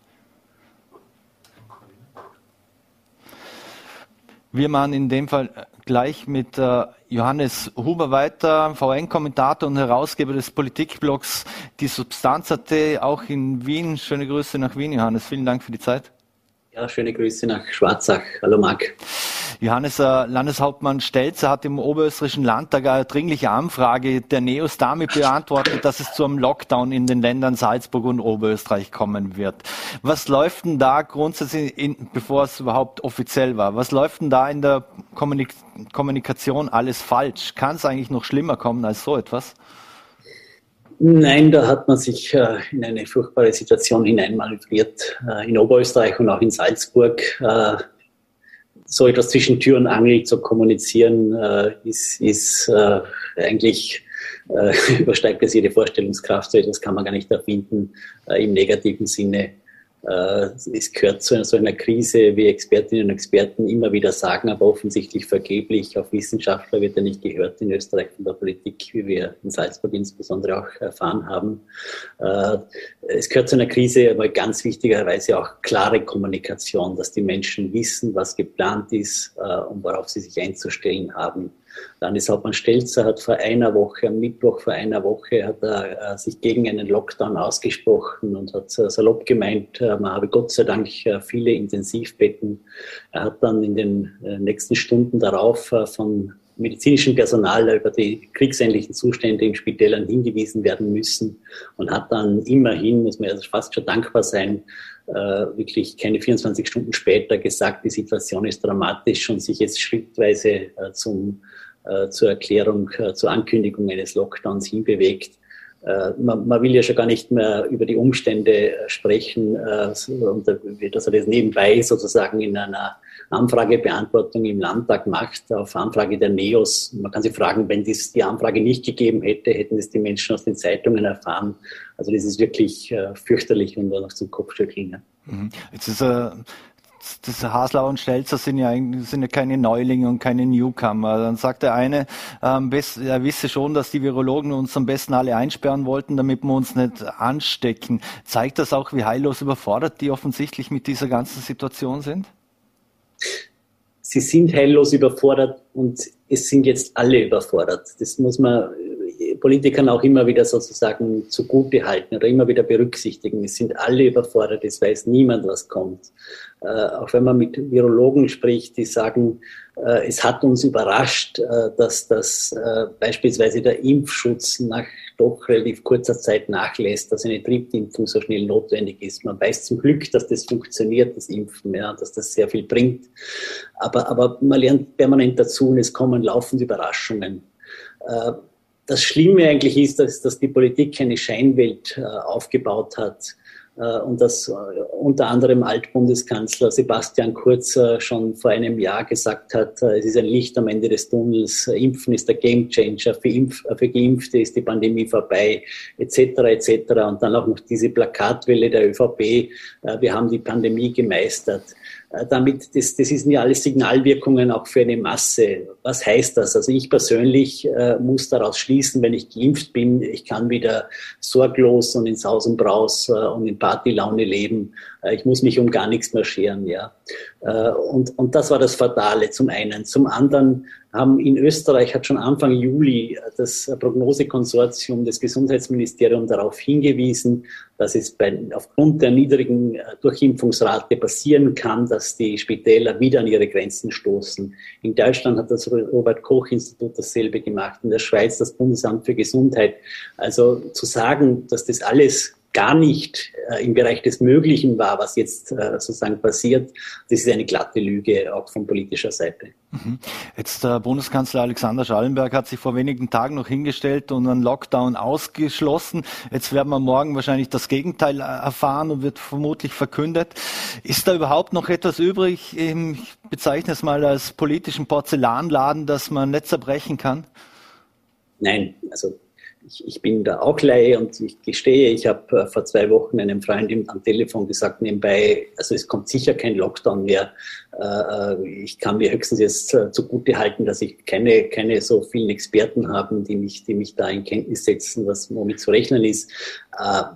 Wir machen in dem Fall gleich mit äh, Johannes Huber weiter, VN-Kommentator und Herausgeber des Politikblogs Die Substanz.at, auch in Wien. Schöne Grüße nach Wien, Johannes. Vielen Dank für die Zeit. Ja, schöne Grüße nach Schwarzach. Hallo Marc. Johannes, Landeshauptmann Stelzer hat im Oberösterreichischen Landtag eine dringliche Anfrage der NEOS damit beantwortet, dass es zu einem Lockdown in den Ländern Salzburg und Oberösterreich kommen wird. Was läuft denn da grundsätzlich, in, bevor es überhaupt offiziell war, was läuft denn da in der Kommunik Kommunikation alles falsch? Kann es eigentlich noch schlimmer kommen als so etwas? Nein, da hat man sich äh, in eine furchtbare Situation hineinmanövriert. Äh, in Oberösterreich und auch in Salzburg. Äh, so etwas zwischen Tür und Angel zu kommunizieren, äh, ist, ist äh, eigentlich äh, übersteigt das jede Vorstellungskraft. So etwas kann man gar nicht erfinden im negativen Sinne. Äh, es gehört zu einer, so einer Krise, wie Expertinnen und Experten immer wieder sagen, aber offensichtlich vergeblich. Auf Wissenschaftler wird er nicht gehört in Österreich von der Politik, wie wir in Salzburg insbesondere auch erfahren haben. Äh, es gehört zu einer Krise, aber ganz wichtigerweise auch klare Kommunikation, dass die Menschen wissen, was geplant ist äh, und worauf sie sich einzustellen haben. Landeshauptmann Stelzer hat vor einer Woche, am Mittwoch vor einer Woche, hat er äh, sich gegen einen Lockdown ausgesprochen und hat äh, salopp gemeint, äh, man habe Gott sei Dank äh, viele Intensivbetten. Er hat dann in den äh, nächsten Stunden darauf äh, von medizinischem Personal über die kriegsähnlichen Zustände in Spitälern hingewiesen werden müssen und hat dann immerhin, muss man also fast schon dankbar sein, wirklich keine 24 Stunden später gesagt, die Situation ist dramatisch und sich jetzt schrittweise zum zur Erklärung, äh, zur Ankündigung eines Lockdowns hinbewegt. Äh, man, man, will ja schon gar nicht mehr über die Umstände sprechen, dass er das nebenbei sozusagen in einer Anfragebeantwortung im Landtag macht, auf Anfrage der NEOS. Man kann sich fragen, wenn dies die Anfrage nicht gegeben hätte, hätten es die Menschen aus den Zeitungen erfahren. Also das ist wirklich fürchterlich und noch zum Kopfschütteln. Mhm. Jetzt ist er das Hasler und Stelzer sind ja, sind ja keine Neulinge und keine Newcomer. Dann sagt der eine, ähm, er wisse schon, dass die Virologen uns am besten alle einsperren wollten, damit wir uns nicht anstecken. Zeigt das auch, wie heillos überfordert die offensichtlich mit dieser ganzen Situation sind? Sie sind heillos überfordert und es sind jetzt alle überfordert. Das muss man Politikern auch immer wieder sozusagen zugute halten oder immer wieder berücksichtigen. Es sind alle überfordert, es weiß niemand, was kommt. Äh, auch wenn man mit Virologen spricht, die sagen, äh, es hat uns überrascht, äh, dass das äh, beispielsweise der Impfschutz nach doch relativ kurzer Zeit nachlässt, dass eine Triebtimpfung so schnell notwendig ist. Man weiß zum Glück, dass das funktioniert, das Impfen, ja, dass das sehr viel bringt. Aber, aber man lernt permanent dazu und es kommen laufend Überraschungen. Äh, das Schlimme eigentlich ist, dass, dass die Politik eine Scheinwelt äh, aufgebaut hat äh, und dass äh, unter anderem Altbundeskanzler Sebastian Kurz äh, schon vor einem Jahr gesagt hat, äh, es ist ein Licht am Ende des Tunnels, Impfen ist der Gamechanger, für, Impf, für Geimpfte ist die Pandemie vorbei, etc. etc. Und dann auch noch diese Plakatwelle der ÖVP, wir haben die Pandemie gemeistert. Äh, damit, das, das sind ja alles Signalwirkungen auch für eine Masse. Was heißt das? Also ich persönlich äh, muss daraus schließen, wenn ich geimpft bin, ich kann wieder sorglos und ins Haus und Braus äh, und in Partylaune leben. Äh, ich muss mich um gar nichts mehr scheren, ja. Äh, und, und das war das Fatale zum einen. Zum anderen haben in Österreich hat schon Anfang Juli das Prognosekonsortium des Gesundheitsministeriums darauf hingewiesen, dass es bei, aufgrund der niedrigen äh, Durchimpfungsrate passieren kann, dass die Spitäler wieder an ihre Grenzen stoßen. In Deutschland hat das Robert Koch Institut dasselbe gemacht, in der Schweiz das Bundesamt für Gesundheit. Also zu sagen, dass das alles gar nicht äh, im Bereich des Möglichen war, was jetzt äh, sozusagen passiert, das ist eine glatte Lüge auch von politischer Seite. Mhm. Jetzt der Bundeskanzler Alexander Schallenberg hat sich vor wenigen Tagen noch hingestellt und einen Lockdown ausgeschlossen. Jetzt werden wir morgen wahrscheinlich das Gegenteil erfahren und wird vermutlich verkündet. Ist da überhaupt noch etwas übrig? Ich bezeichne es mal als politischen Porzellanladen, das man nicht zerbrechen kann? Nein, also ich, ich bin da auch Laie und ich gestehe, ich habe äh, vor zwei Wochen einem Freund am Telefon gesagt, nebenbei, also es kommt sicher kein Lockdown mehr. Äh, äh, ich kann mir höchstens jetzt zugute halten, dass ich keine, keine so vielen Experten habe, die mich, die mich da in Kenntnis setzen, was womit zu rechnen ist.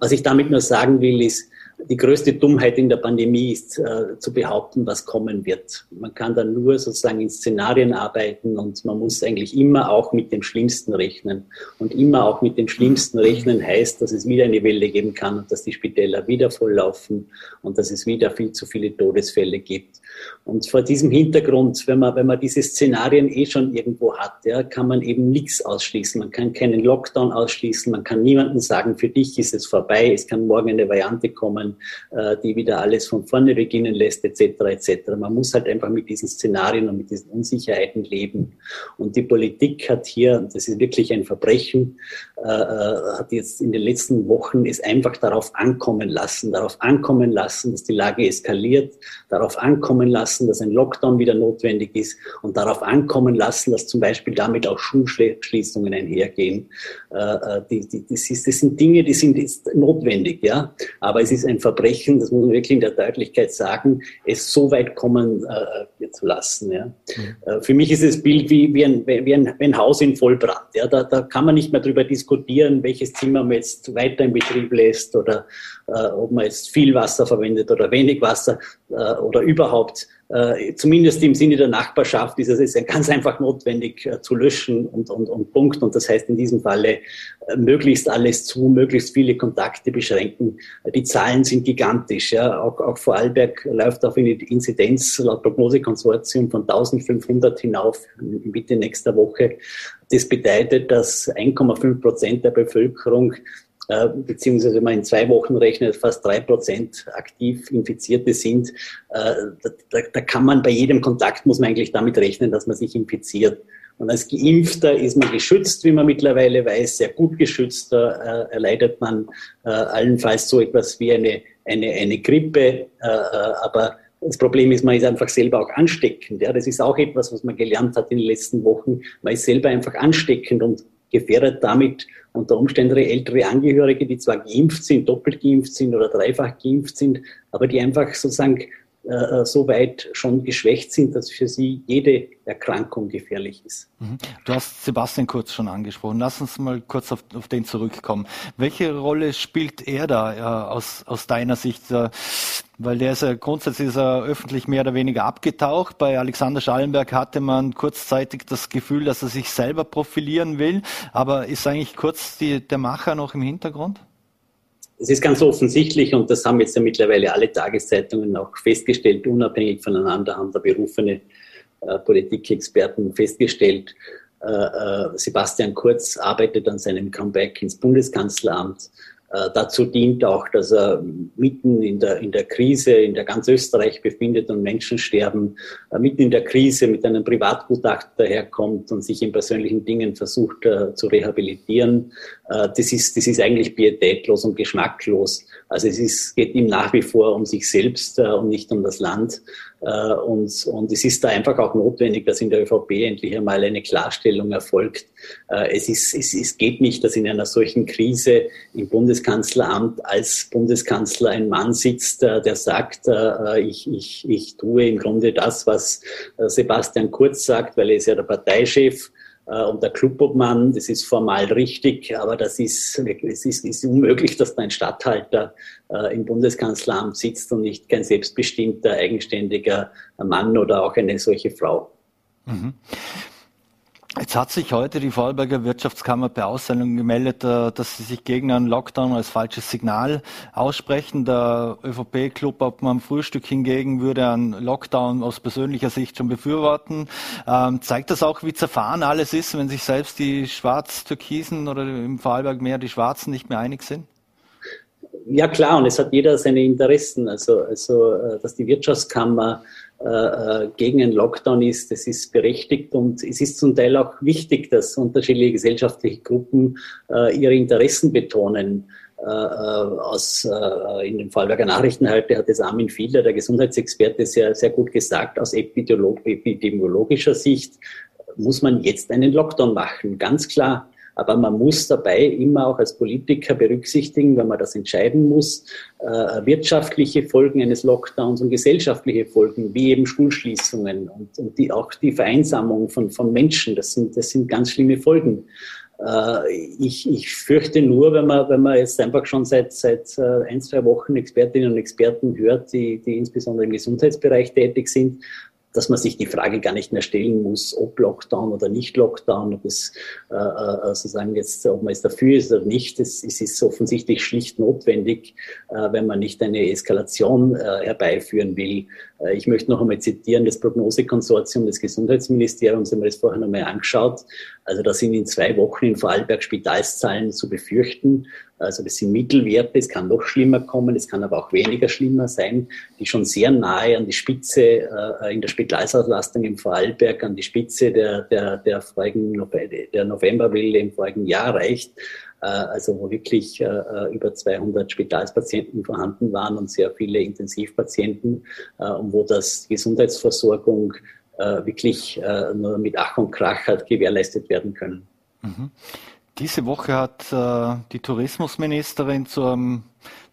Was ich damit nur sagen will, ist, die größte Dummheit in der Pandemie ist äh, zu behaupten, was kommen wird. Man kann dann nur sozusagen in Szenarien arbeiten und man muss eigentlich immer auch mit dem Schlimmsten rechnen. Und immer auch mit dem Schlimmsten rechnen heißt, dass es wieder eine Welle geben kann und dass die Spitäler wieder volllaufen und dass es wieder viel zu viele Todesfälle gibt. Und vor diesem Hintergrund, wenn man, wenn man diese Szenarien eh schon irgendwo hat, ja, kann man eben nichts ausschließen. Man kann keinen Lockdown ausschließen. Man kann niemandem sagen, für dich ist es vorbei. Es kann morgen eine Variante kommen, äh, die wieder alles von vorne beginnen lässt, etc., etc. Man muss halt einfach mit diesen Szenarien und mit diesen Unsicherheiten leben. Und die Politik hat hier, das ist wirklich ein Verbrechen, äh, äh, hat jetzt in den letzten Wochen es einfach darauf ankommen lassen, darauf ankommen lassen, dass die Lage eskaliert, darauf ankommen lassen, dass ein Lockdown wieder notwendig ist und darauf ankommen lassen, dass zum Beispiel damit auch Schulschließungen einhergehen. Das sind Dinge, die sind jetzt notwendig, ja. Aber es ist ein Verbrechen, das muss man wirklich in der Deutlichkeit sagen, es so weit kommen äh, zu lassen. Ja. Mhm. Für mich ist das Bild wie, wie, ein, wie ein, ein Haus in Vollbrand. Ja. Da, da kann man nicht mehr darüber diskutieren, welches Zimmer man jetzt weiter in Betrieb lässt oder äh, ob man jetzt viel Wasser verwendet oder wenig Wasser äh, oder überhaupt äh, zumindest im Sinne der Nachbarschaft ist es ganz einfach notwendig äh, zu löschen und, und, und Punkt. Und das heißt in diesem Falle äh, möglichst alles zu, möglichst viele Kontakte beschränken. Die Zahlen sind gigantisch. Ja. Auch, auch Vorarlberg läuft auf eine Inzidenz laut Prognosekonsortium von 1500 hinauf Mitte nächster Woche. Das bedeutet, dass 1,5 Prozent der Bevölkerung äh, beziehungsweise wenn man in zwei Wochen rechnet, fast drei Prozent aktiv Infizierte sind, äh, da, da kann man bei jedem Kontakt, muss man eigentlich damit rechnen, dass man sich infiziert. Und als Geimpfter ist man geschützt, wie man mittlerweile weiß, sehr gut geschützt. Da äh, erleidet man äh, allenfalls so etwas wie eine, eine, eine Grippe. Äh, äh, aber das Problem ist, man ist einfach selber auch ansteckend. Ja? Das ist auch etwas, was man gelernt hat in den letzten Wochen. Man ist selber einfach ansteckend und gefährdet damit unter Umständen ältere Angehörige, die zwar geimpft sind, doppelt geimpft sind oder dreifach geimpft sind, aber die einfach sozusagen äh, so weit schon geschwächt sind, dass für sie jede Erkrankung gefährlich ist. Mhm. Du hast Sebastian Kurz schon angesprochen. Lass uns mal kurz auf, auf den zurückkommen. Welche Rolle spielt er da äh, aus, aus deiner Sicht? Äh, weil der ist ja grundsätzlich ist er öffentlich mehr oder weniger abgetaucht. Bei Alexander Schallenberg hatte man kurzzeitig das Gefühl, dass er sich selber profilieren will. Aber ist eigentlich kurz die, der Macher noch im Hintergrund? Es ist ganz offensichtlich, und das haben jetzt ja mittlerweile alle Tageszeitungen auch festgestellt, unabhängig voneinander haben da berufene äh, Politikexperten festgestellt, äh, äh, Sebastian Kurz arbeitet an seinem Comeback ins Bundeskanzleramt. Äh, dazu dient auch, dass er mitten in der, in der Krise, in der ganz Österreich befindet und Menschen sterben, äh, mitten in der Krise mit einem Privatgutachten daherkommt und sich in persönlichen Dingen versucht äh, zu rehabilitieren. Äh, das, ist, das ist eigentlich pietätlos und geschmacklos. Also es ist, geht ihm nach wie vor um sich selbst äh, und nicht um das Land. Äh, und, und es ist da einfach auch notwendig, dass in der ÖVP endlich einmal eine Klarstellung erfolgt. Es, ist, es, es geht nicht, dass in einer solchen Krise im Bundeskanzleramt als Bundeskanzler ein Mann sitzt, der sagt, ich, ich, ich tue im Grunde das, was Sebastian Kurz sagt, weil er ist ja der Parteichef und der Clubobmann, das ist formal richtig, aber das ist, es ist, ist unmöglich, dass da ein Stadthalter äh, im Bundeskanzleramt sitzt und nicht kein selbstbestimmter, eigenständiger Mann oder auch eine solche Frau. Mhm. Jetzt hat sich heute die Vorarlberger Wirtschaftskammer per Aussendung gemeldet, äh, dass sie sich gegen einen Lockdown als falsches Signal aussprechen. Der ÖVP-Club ab am Frühstück hingegen würde einen Lockdown aus persönlicher Sicht schon befürworten. Ähm, zeigt das auch, wie zerfahren alles ist, wenn sich selbst die Schwarz-Türkisen oder im Vorarlberg mehr die Schwarzen nicht mehr einig sind? Ja klar, und es hat jeder seine Interessen. Also, also äh, dass die Wirtschaftskammer äh, äh, gegen einen Lockdown ist, das ist berechtigt und es ist zum Teil auch wichtig, dass unterschiedliche gesellschaftliche Gruppen äh, ihre Interessen betonen. Äh, aus, äh, in den Fallberger Nachrichten heute hat es Armin Fiedler, der Gesundheitsexperte, sehr, sehr gut gesagt, aus epidemiologischer Sicht muss man jetzt einen Lockdown machen, ganz klar. Aber man muss dabei immer auch als Politiker berücksichtigen, wenn man das entscheiden muss, äh, wirtschaftliche Folgen eines Lockdowns und gesellschaftliche Folgen, wie eben Schulschließungen und, und die, auch die Vereinsamung von, von Menschen. Das sind, das sind ganz schlimme Folgen. Äh, ich, ich fürchte nur, wenn man, wenn man jetzt einfach schon seit, seit äh, ein, zwei Wochen Expertinnen und Experten hört, die, die insbesondere im Gesundheitsbereich tätig sind, dass man sich die Frage gar nicht mehr stellen muss, ob Lockdown oder nicht Lockdown, ob es äh, äh, sozusagen jetzt, ob man es dafür ist oder nicht. Es, es ist offensichtlich schlicht notwendig, äh, wenn man nicht eine Eskalation äh, herbeiführen will. Äh, ich möchte noch einmal zitieren, das Prognosekonsortium des Gesundheitsministeriums haben wir das vorher noch einmal angeschaut. Also da sind in zwei Wochen in Vorarlberg Spitalszahlen zu befürchten. Also das sind Mittelwerte, es kann noch schlimmer kommen, es kann aber auch weniger schlimmer sein, die schon sehr nahe an die Spitze äh, in der Spitalsauslastung im Vorarlberg, an die Spitze der, der, der, vorigen, der Novemberwelle im vorigen Jahr reicht. Äh, also wo wirklich äh, äh, über 200 Spitalspatienten vorhanden waren und sehr viele Intensivpatienten und wo das Gesundheitsversorgung wirklich nur mit Ach und Krach hat gewährleistet werden können. Mhm. Diese Woche hat äh, die Tourismusministerin zum,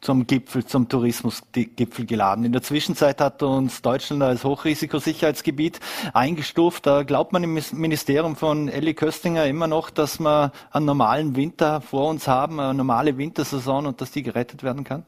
zum Gipfel, zum Tourismusgipfel geladen. In der Zwischenzeit hat uns Deutschland als Hochrisikosicherheitsgebiet eingestuft. Da glaubt man im Ministerium von Elli Köstinger immer noch, dass wir einen normalen Winter vor uns haben, eine normale Wintersaison und dass die gerettet werden kann?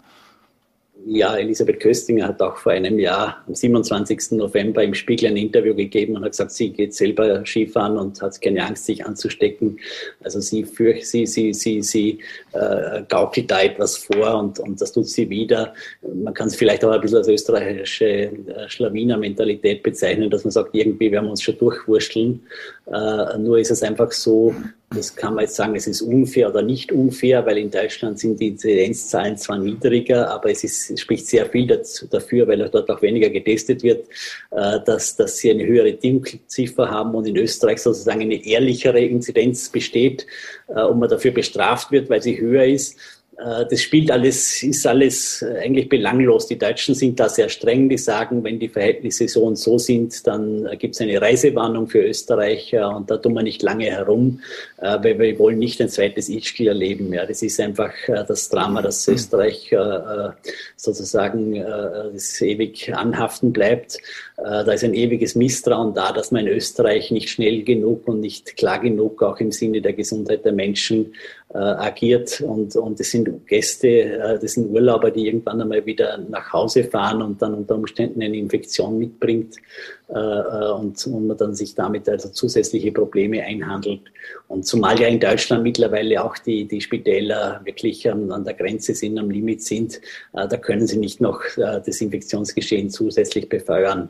Ja, Elisabeth Köstinger hat auch vor einem Jahr, am 27. November, im Spiegel ein Interview gegeben und hat gesagt, sie geht selber Skifahren und hat keine Angst, sich anzustecken. Also sie fürcht, sie, sie, sie, sie äh, gaukelt da etwas vor und, und das tut sie wieder. Man kann es vielleicht auch ein bisschen als österreichische äh, Schlawiner-Mentalität bezeichnen, dass man sagt, irgendwie werden wir uns schon durchwurschteln. Äh, nur ist es einfach so, das kann man jetzt sagen, es ist unfair oder nicht unfair, weil in Deutschland sind die Inzidenzzahlen zwar niedriger, aber es, ist, es spricht sehr viel dazu, dafür, weil dort auch weniger getestet wird, äh, dass, dass sie eine höhere Dunkelziffer haben und in Österreich sozusagen eine ehrlichere Inzidenz besteht äh, und man dafür bestraft wird, weil sie höher ist. Äh, das spielt alles, ist alles äh, eigentlich belanglos. Die Deutschen sind da sehr streng. Die sagen, wenn die Verhältnisse so und so sind, dann äh, gibt es eine Reisewarnung für Österreicher und da tun wir nicht lange herum, weil wir wollen nicht ein zweites Ischgl erleben. Ja, das ist einfach das Drama, dass Österreich sozusagen das ewig anhaften bleibt. Da ist ein ewiges Misstrauen da, dass man in Österreich nicht schnell genug und nicht klar genug auch im Sinne der Gesundheit der Menschen agiert und, und es sind Gäste, äh, das sind Urlauber, die irgendwann einmal wieder nach Hause fahren und dann unter Umständen eine Infektion mitbringt äh, äh, und, und man dann sich damit also zusätzliche Probleme einhandelt. Und zumal ja in Deutschland mittlerweile auch die, die Spitäler wirklich an, an der Grenze sind, am Limit sind, äh, da können sie nicht noch äh, das Infektionsgeschehen zusätzlich befeuern.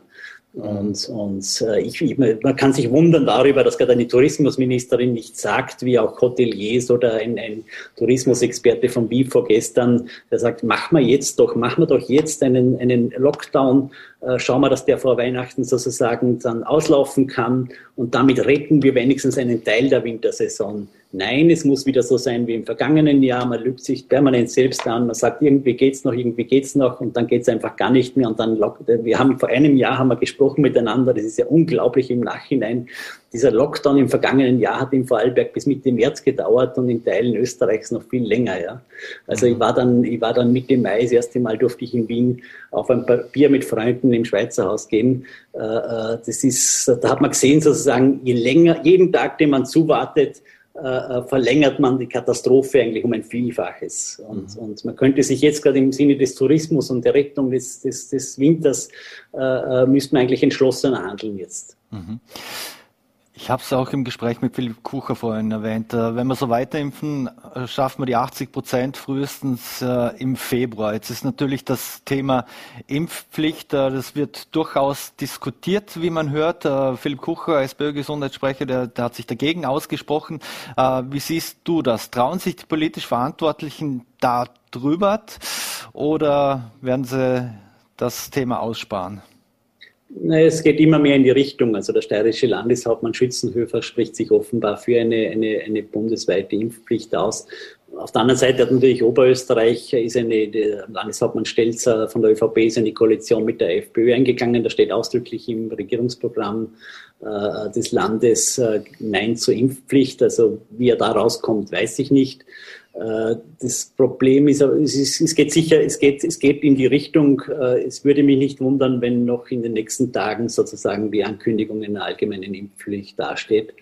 Und, und äh, ich, man kann sich wundern darüber, dass gerade eine Tourismusministerin nicht sagt, wie auch Hoteliers oder ein, ein Tourismusexperte von BIFO gestern, der sagt, machen wir jetzt doch, machen wir doch jetzt einen, einen Lockdown, äh, schauen wir, dass der vor Weihnachten sozusagen dann auslaufen kann und damit retten wir wenigstens einen Teil der Wintersaison. Nein, es muss wieder so sein wie im vergangenen Jahr. Man lügt sich permanent selbst an. Man sagt, irgendwie geht's noch, irgendwie geht's noch und dann geht's einfach gar nicht mehr. Und dann, wir haben vor einem Jahr haben wir gesprochen miteinander. Das ist ja unglaublich im Nachhinein. Dieser Lockdown im vergangenen Jahr hat in Vorarlberg bis Mitte März gedauert und in Teilen Österreichs noch viel länger, ja. Also ich war dann, ich war dann Mitte Mai, das erste Mal durfte ich in Wien auf ein Bier mit Freunden im Schweizer Haus gehen. Äh, äh, das ist, da hat man gesehen sozusagen, je länger, jeden Tag, den man zuwartet, äh, äh, verlängert man die Katastrophe eigentlich um ein Vielfaches. Und, mhm. und man könnte sich jetzt gerade im Sinne des Tourismus und der Rettung des, des, des Winters, äh, äh müsste man eigentlich entschlossener handeln jetzt. Mhm. Ich habe es auch im Gespräch mit Philipp Kucher vorhin erwähnt. Äh, wenn wir so weiterimpfen, äh, schaffen wir die 80 Prozent frühestens äh, im Februar. Jetzt ist natürlich das Thema Impfpflicht, das wird durchaus diskutiert, wie man hört. Philipp Kucher, SPÖ-Gesundheitssprecher, der, der, hat sich dagegen ausgesprochen. Wie siehst du das? Trauen sich die politisch Verantwortlichen da drüber oder werden sie das Thema aussparen? Es geht immer mehr in die Richtung. Also der steirische Landeshauptmann Schützenhöfer spricht sich offenbar für eine, eine, eine bundesweite Impfpflicht aus. Auf der anderen Seite hat natürlich Oberösterreich, ist eine, Landeshauptmann Stelzer von der ÖVP ist eine Koalition mit der FPÖ eingegangen. Da steht ausdrücklich im Regierungsprogramm äh, des Landes äh, Nein zur Impfpflicht. Also wie er da rauskommt, weiß ich nicht. Äh, das Problem ist, es, geht sicher, es geht, es geht in die Richtung, äh, es würde mich nicht wundern, wenn noch in den nächsten Tagen sozusagen die Ankündigung einer allgemeinen Impfpflicht dasteht.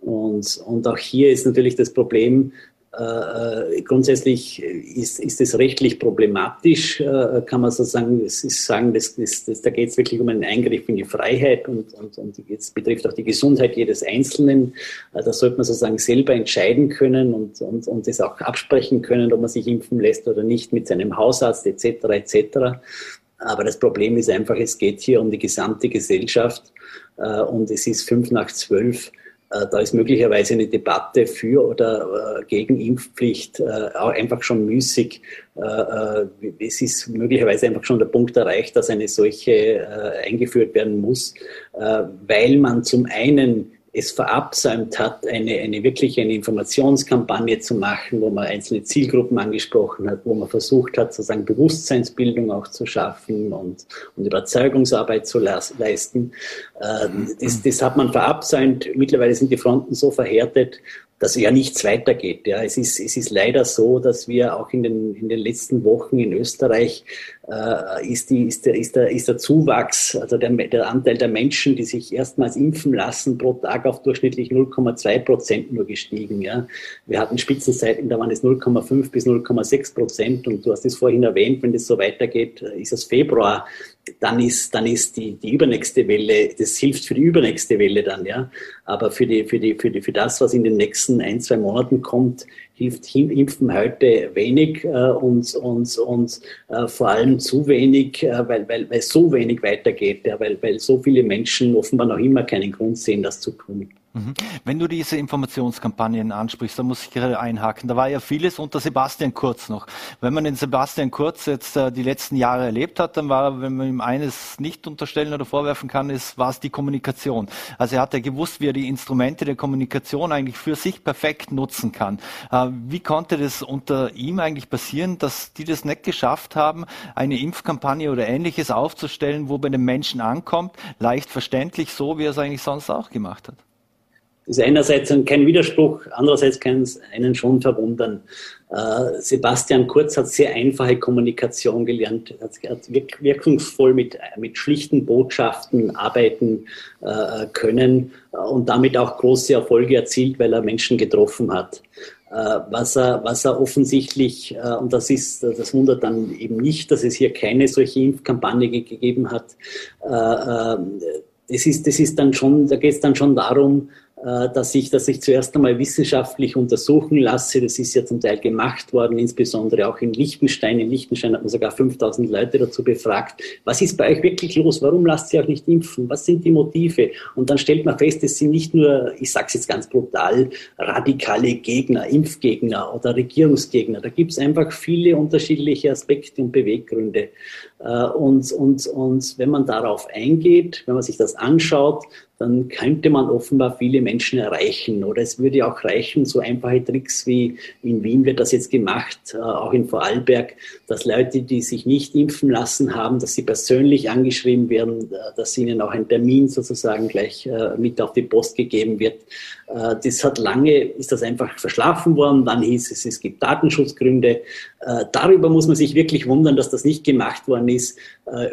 Und, und auch hier ist natürlich das Problem, äh, grundsätzlich ist, ist es rechtlich problematisch, äh, kann man so sagen. Es ist sagen, das, das, das, da geht es wirklich um einen Eingriff in die Freiheit und, und, und jetzt betrifft auch die Gesundheit jedes Einzelnen. Äh, da sollte man sozusagen selber entscheiden können und, und, und das auch absprechen können, ob man sich impfen lässt oder nicht mit seinem Hausarzt etc. etc. Aber das Problem ist einfach, es geht hier um die gesamte Gesellschaft äh, und es ist fünf nach zwölf. Äh, da ist möglicherweise eine Debatte für oder äh, gegen Impfpflicht äh, auch einfach schon müßig. Es ist möglicherweise einfach schon der Punkt erreicht, dass eine solche eingeführt werden muss, weil man zum einen es verabsäumt hat, eine, eine wirklich eine Informationskampagne zu machen, wo man einzelne Zielgruppen angesprochen hat, wo man versucht hat, sozusagen Bewusstseinsbildung auch zu schaffen und, und Überzeugungsarbeit zu leisten. Ähm, das, das hat man verabsäumt. Mittlerweile sind die Fronten so verhärtet, dass ja nichts weitergeht. Ja, es ist, es ist leider so, dass wir auch in den, in den letzten Wochen in Österreich äh, ist, die, ist, der, ist, der, ist der Zuwachs, also der, der Anteil der Menschen, die sich erstmals impfen lassen, pro Tag auf durchschnittlich 0,2 Prozent nur gestiegen. Ja. Wir hatten Spitzenzeiten, da waren es 0,5 bis 0,6 Prozent und du hast es vorhin erwähnt, wenn das so weitergeht, äh, ist es Februar, dann ist, dann ist die, die übernächste Welle, das hilft für die übernächste Welle dann, ja. Aber für die, für die, für die, für das, was in den nächsten ein, zwei Monaten kommt, hilft Impfen heute wenig äh, und, und, und äh, vor allem zu wenig, äh, weil, weil, weil so wenig weitergeht, ja, weil, weil so viele Menschen offenbar noch immer keinen Grund sehen, das zu tun. Mhm. Wenn du diese Informationskampagnen ansprichst, da muss ich gerade einhaken. Da war ja vieles unter Sebastian Kurz noch. Wenn man den Sebastian Kurz jetzt äh, die letzten Jahre erlebt hat, dann war, wenn man ihm eines nicht unterstellen oder vorwerfen kann, ist, war es die Kommunikation. Also er hat ja gewusst, wie er die Instrumente der Kommunikation eigentlich für sich perfekt nutzen kann. Äh, wie konnte das unter ihm eigentlich passieren, dass die das nicht geschafft haben, eine Impfkampagne oder ähnliches aufzustellen, wo bei den Menschen ankommt, leicht verständlich, so wie er es eigentlich sonst auch gemacht hat? Ist einerseits kein Widerspruch, andererseits kann es einen schon verwundern. Äh, Sebastian Kurz hat sehr einfache Kommunikation gelernt, hat wirkungsvoll mit, mit schlichten Botschaften arbeiten äh, können und damit auch große Erfolge erzielt, weil er Menschen getroffen hat. Äh, was er, was er offensichtlich, und das ist, das wundert dann eben nicht, dass es hier keine solche Impfkampagne gegeben hat. Das ist, das ist dann schon, da geht es dann schon darum, äh, dass ich, dass ich zuerst einmal wissenschaftlich untersuchen lasse. Das ist ja zum Teil gemacht worden, insbesondere auch in Liechtenstein. In Liechtenstein hat man sogar 5000 Leute dazu befragt. Was ist bei euch wirklich los? Warum lasst ihr euch nicht impfen? Was sind die Motive? Und dann stellt man fest, es sind nicht nur, ich sage es jetzt ganz brutal, radikale Gegner, Impfgegner oder Regierungsgegner. Da gibt es einfach viele unterschiedliche Aspekte und Beweggründe. Äh, und, und, und wenn man darauf eingeht, wenn man sich das anschaut, dann könnte man offenbar viele Menschen erreichen. Oder es würde auch reichen, so einfache Tricks wie in Wien wird das jetzt gemacht, äh, auch in Vorarlberg, dass Leute, die sich nicht impfen lassen haben, dass sie persönlich angeschrieben werden, äh, dass ihnen auch ein Termin sozusagen gleich äh, mit auf die Post gegeben wird. Das hat lange, ist das einfach verschlafen worden. Dann hieß es, es gibt Datenschutzgründe. Darüber muss man sich wirklich wundern, dass das nicht gemacht worden ist.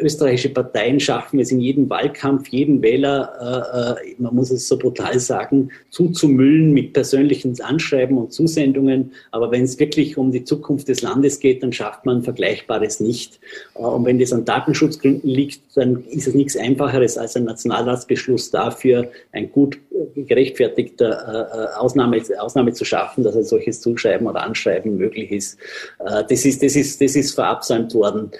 Österreichische Parteien schaffen es in jedem Wahlkampf, jeden Wähler äh, man muss es so brutal sagen, zuzumüllen mit persönlichen Anschreiben und Zusendungen. Aber wenn es wirklich um die Zukunft des Landes geht, dann schafft man Vergleichbares nicht. Äh, und wenn das an Datenschutzgründen liegt, dann ist es nichts Einfacheres als ein Nationalratsbeschluss dafür, ein gut gerechtfertigter äh, Ausnahme, Ausnahme zu schaffen, dass ein solches Zuschreiben oder Anschreiben möglich ist. Das ist, das ist, das ist verabsäumt worden.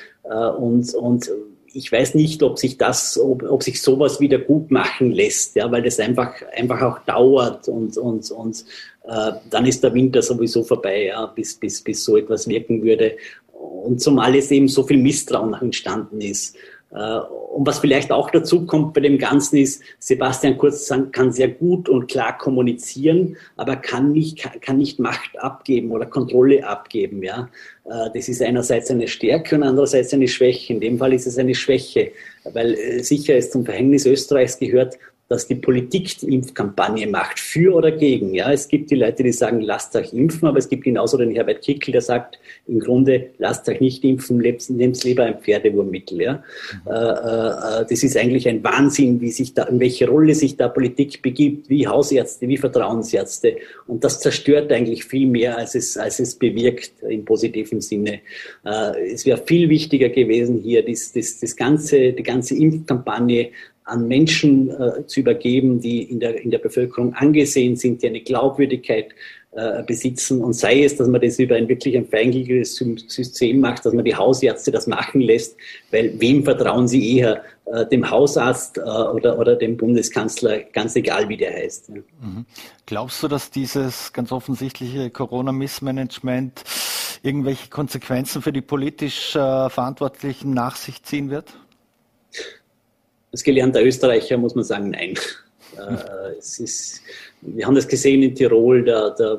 Und, und ich weiß nicht, ob sich das, ob, ob sich sowas wieder gut machen lässt, ja, weil das einfach, einfach auch dauert und, und, und äh, dann ist der Winter sowieso vorbei, ja, bis, bis, bis so etwas wirken würde. Und zumal es eben so viel Misstrauen entstanden ist. Äh, und was vielleicht auch dazu kommt bei dem Ganzen ist, Sebastian Kurz kann sehr gut und klar kommunizieren, aber kann nicht, kann nicht Macht abgeben oder Kontrolle abgeben. Ja? Äh, das ist einerseits eine Stärke und andererseits eine Schwäche. In dem Fall ist es eine Schwäche, weil äh, sicher es zum Verhängnis Österreichs gehört, dass die Politik die Impfkampagne macht, für oder gegen. Ja, es gibt die Leute, die sagen, lasst euch impfen, aber es gibt genauso den Herbert Kickel, der sagt, im Grunde, lasst euch nicht impfen, nehmt lieber ein Pferdewurmmittel. Ja, mhm. äh, äh, das ist eigentlich ein Wahnsinn, wie sich da, in welche Rolle sich da Politik begibt, wie Hausärzte, wie Vertrauensärzte. Und das zerstört eigentlich viel mehr, als es, als es bewirkt im positiven Sinne. Äh, es wäre viel wichtiger gewesen, hier das, das, das ganze, die ganze Impfkampagne an Menschen äh, zu übergeben, die in der, in der Bevölkerung angesehen sind, die eine Glaubwürdigkeit äh, besitzen. Und sei es, dass man das über ein wirklich ein feingültiges System macht, dass man die Hausärzte das machen lässt, weil wem vertrauen sie eher? Äh, dem Hausarzt äh, oder, oder dem Bundeskanzler, ganz egal wie der heißt. Ja. Mhm. Glaubst du, dass dieses ganz offensichtliche Corona-Missmanagement irgendwelche Konsequenzen für die politisch äh, Verantwortlichen nach sich ziehen wird? Als gelernter Österreicher muss man sagen, nein. Äh, es ist, wir haben das gesehen in Tirol, da, da,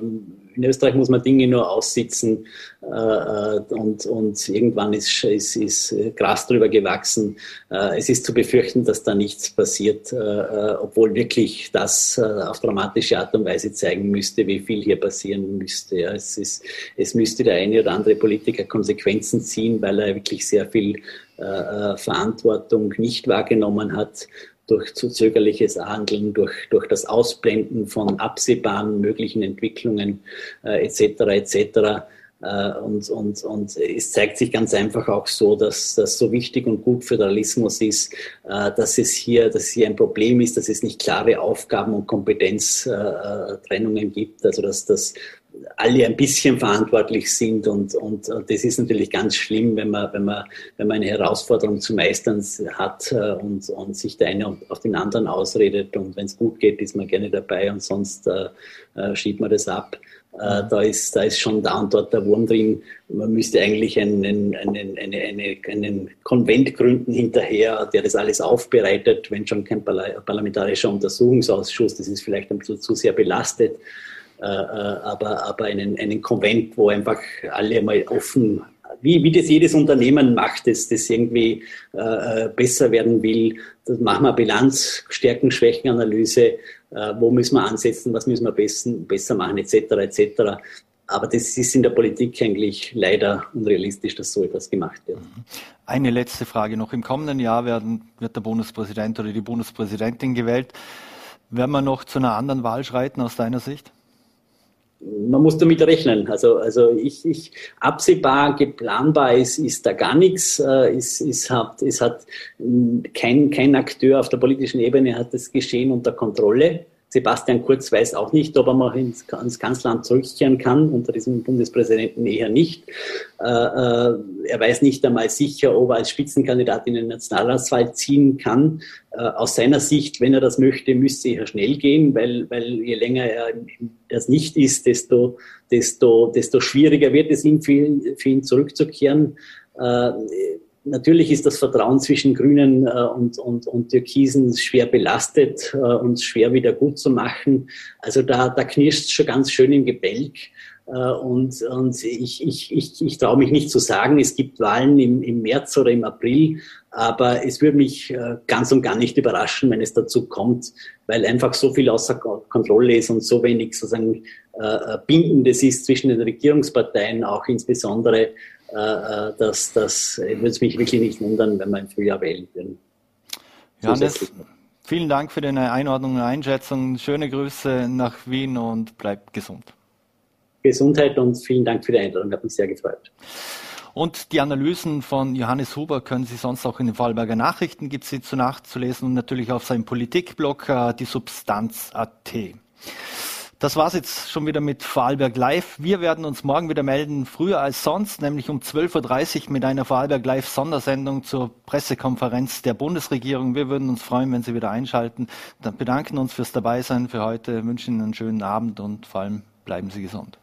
in Österreich muss man Dinge nur aussitzen äh, und, und irgendwann ist, ist, ist Gras drüber gewachsen. Äh, es ist zu befürchten, dass da nichts passiert, äh, äh obwohl wirklich das äh, auf dramatische Art und Weise zeigen müsste, wie viel hier passieren müsste. Ja, es, ist, es müsste der eine oder andere Politiker Konsequenzen ziehen, weil er wirklich sehr viel äh, äh, Verantwortung nicht wahrgenommen hat durch zu zögerliches Handeln, durch, durch das Ausblenden von absehbaren möglichen Entwicklungen äh, etc. etc. Äh, und, und, und es zeigt sich ganz einfach auch so, dass das so wichtig und gut Föderalismus ist, äh, dass es hier, dass hier ein Problem ist, dass es nicht klare Aufgaben und Kompetenztrennungen gibt, also dass das alle ein bisschen verantwortlich sind und, und, und, das ist natürlich ganz schlimm, wenn man, wenn man, wenn man eine Herausforderung zu meistern hat äh, und, und sich der eine auf den anderen ausredet und wenn es gut geht, ist man gerne dabei und sonst äh, äh, schiebt man das ab. Äh, da, ist, da ist schon da und dort der Wurm drin. Man müsste eigentlich einen, einen, einen, eine, einen Konvent gründen hinterher, der das alles aufbereitet, wenn schon kein parlamentarischer Untersuchungsausschuss, das ist vielleicht ein bisschen zu sehr belastet. Äh, äh, aber, aber einen, einen Konvent, wo einfach alle mal offen, wie, wie das jedes Unternehmen macht, das, das irgendwie äh, äh besser werden will, das machen wir Bilanz, Stärken, Schwächen, Analyse, äh, wo müssen wir ansetzen, was müssen wir besser, besser machen, etc. etc. Aber das ist in der Politik eigentlich leider unrealistisch, dass so etwas gemacht wird. Eine letzte Frage noch. Im kommenden Jahr werden, wird der Bundespräsident oder die Bundespräsidentin gewählt. Werden wir noch zu einer anderen Wahl schreiten aus deiner Sicht? Man muss damit rechnen. Also, also ich, ich absehbar, geplanbar ist, ist da gar nichts. Äh, es, es, hat, es hat kein, kein Akteur auf der politischen Ebene hat das Geschehen unter Kontrolle. Sebastian Kurz weiß auch nicht, ob er mal ins, ins Kanzleramt zurückkehren kann, unter diesem Bundespräsidenten eher nicht. Äh, äh, er weiß nicht einmal sicher, ob er als Spitzenkandidat in den Nationalratswahl ziehen kann. Äh, aus seiner Sicht, wenn er das möchte, müsste er schnell gehen, weil, weil je länger er das nicht ist, desto, desto, desto schwieriger wird es ihm für ihn, für ihn zurückzukehren. Äh, Natürlich ist das Vertrauen zwischen Grünen äh, und, und, und Türkisen schwer belastet äh, und schwer wieder gut zu machen. Also da, da knirscht schon ganz schön im Gebälk. Äh, und, und ich, ich, ich, ich traue mich nicht zu sagen, es gibt Wahlen im, im März oder im April, aber es würde mich äh, ganz und gar nicht überraschen, wenn es dazu kommt, weil einfach so viel außer Kontrolle ist und so wenig sozusagen äh, Bindendes ist zwischen den Regierungsparteien, auch insbesondere äh, äh, das, das würde es mich wirklich nicht wundern, wenn wir im Frühjahr wählen würden. Johannes, vielen Dank für deine Einordnung und Einschätzung. Schöne Grüße nach Wien und bleib gesund. Gesundheit und vielen Dank für die Einladung, hat mich sehr gefreut. Und die Analysen von Johannes Huber können Sie sonst auch in den Vorarlberger Nachrichten, gibt es sie zu nachzulesen und natürlich auf seinem Politikblog, äh, die Substanz.at. Das war's jetzt schon wieder mit Vorarlberg Live. Wir werden uns morgen wieder melden, früher als sonst, nämlich um 12.30 Uhr mit einer Vorarlberg Live Sondersendung zur Pressekonferenz der Bundesregierung. Wir würden uns freuen, wenn Sie wieder einschalten. Dann bedanken uns fürs Dabeisein für heute, wünschen Ihnen einen schönen Abend und vor allem bleiben Sie gesund.